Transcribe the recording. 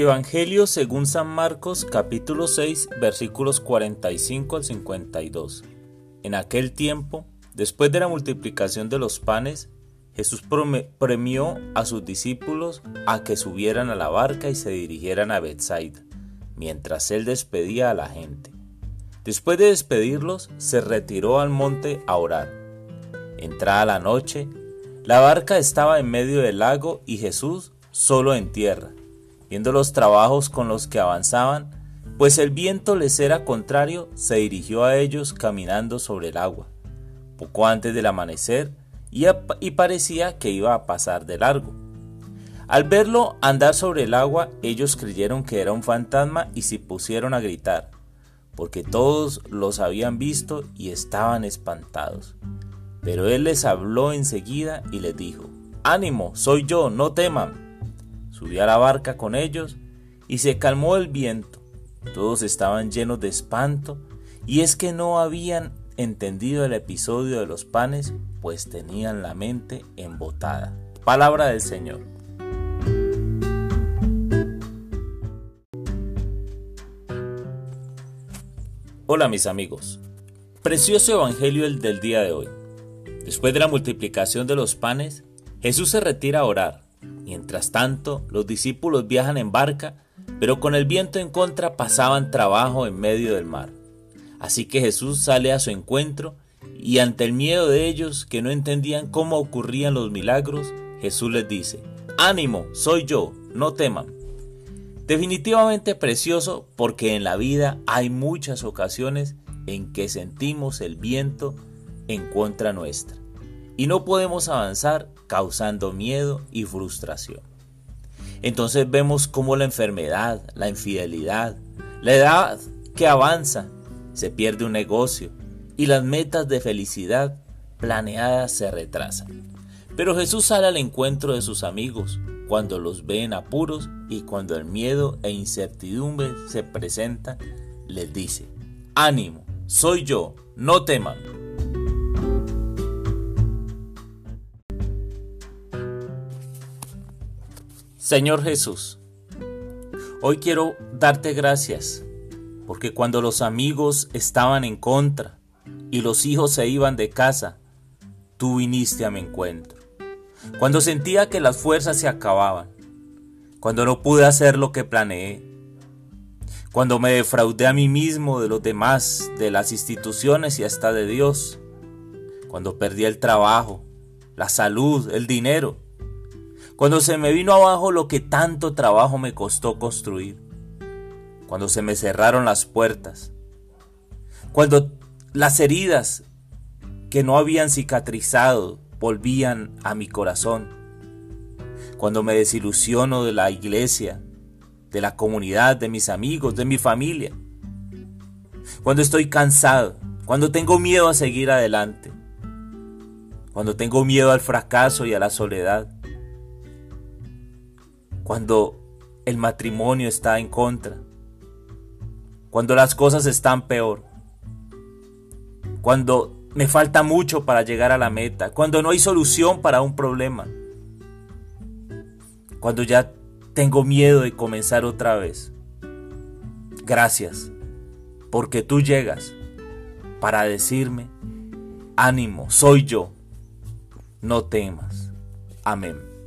Evangelio según San Marcos capítulo 6 versículos 45 al 52. En aquel tiempo, después de la multiplicación de los panes, Jesús premió a sus discípulos a que subieran a la barca y se dirigieran a Bethsaida, mientras él despedía a la gente. Después de despedirlos, se retiró al monte a orar. Entrada la noche, la barca estaba en medio del lago y Jesús solo en tierra viendo los trabajos con los que avanzaban, pues el viento les era contrario, se dirigió a ellos caminando sobre el agua, poco antes del amanecer, y, parecía que iba a pasar de largo. Al verlo andar sobre el agua, ellos creyeron que era un fantasma y se pusieron a gritar, porque todos los habían visto y estaban espantados. Pero él les habló enseguida y les dijo, Ánimo, soy yo, no teman. Subió a la barca con ellos y se calmó el viento. Todos estaban llenos de espanto y es que no habían entendido el episodio de los panes, pues tenían la mente embotada. Palabra del Señor. Hola mis amigos. Precioso Evangelio el del día de hoy. Después de la multiplicación de los panes, Jesús se retira a orar Mientras tanto, los discípulos viajan en barca, pero con el viento en contra pasaban trabajo en medio del mar. Así que Jesús sale a su encuentro y ante el miedo de ellos que no entendían cómo ocurrían los milagros, Jesús les dice, ánimo, soy yo, no teman. Definitivamente precioso porque en la vida hay muchas ocasiones en que sentimos el viento en contra nuestra y no podemos avanzar causando miedo y frustración. Entonces vemos cómo la enfermedad, la infidelidad, la edad que avanza, se pierde un negocio y las metas de felicidad planeadas se retrasan. Pero Jesús sale al encuentro de sus amigos cuando los ve en apuros y cuando el miedo e incertidumbre se presentan, les dice, ánimo, soy yo, no teman. Señor Jesús, hoy quiero darte gracias porque cuando los amigos estaban en contra y los hijos se iban de casa, tú viniste a mi encuentro. Cuando sentía que las fuerzas se acababan, cuando no pude hacer lo que planeé, cuando me defraudé a mí mismo de los demás, de las instituciones y hasta de Dios, cuando perdí el trabajo, la salud, el dinero, cuando se me vino abajo lo que tanto trabajo me costó construir. Cuando se me cerraron las puertas. Cuando las heridas que no habían cicatrizado volvían a mi corazón. Cuando me desilusiono de la iglesia, de la comunidad, de mis amigos, de mi familia. Cuando estoy cansado, cuando tengo miedo a seguir adelante. Cuando tengo miedo al fracaso y a la soledad cuando el matrimonio está en contra, cuando las cosas están peor, cuando me falta mucho para llegar a la meta, cuando no hay solución para un problema, cuando ya tengo miedo de comenzar otra vez. Gracias, porque tú llegas para decirme, ánimo, soy yo, no temas. Amén.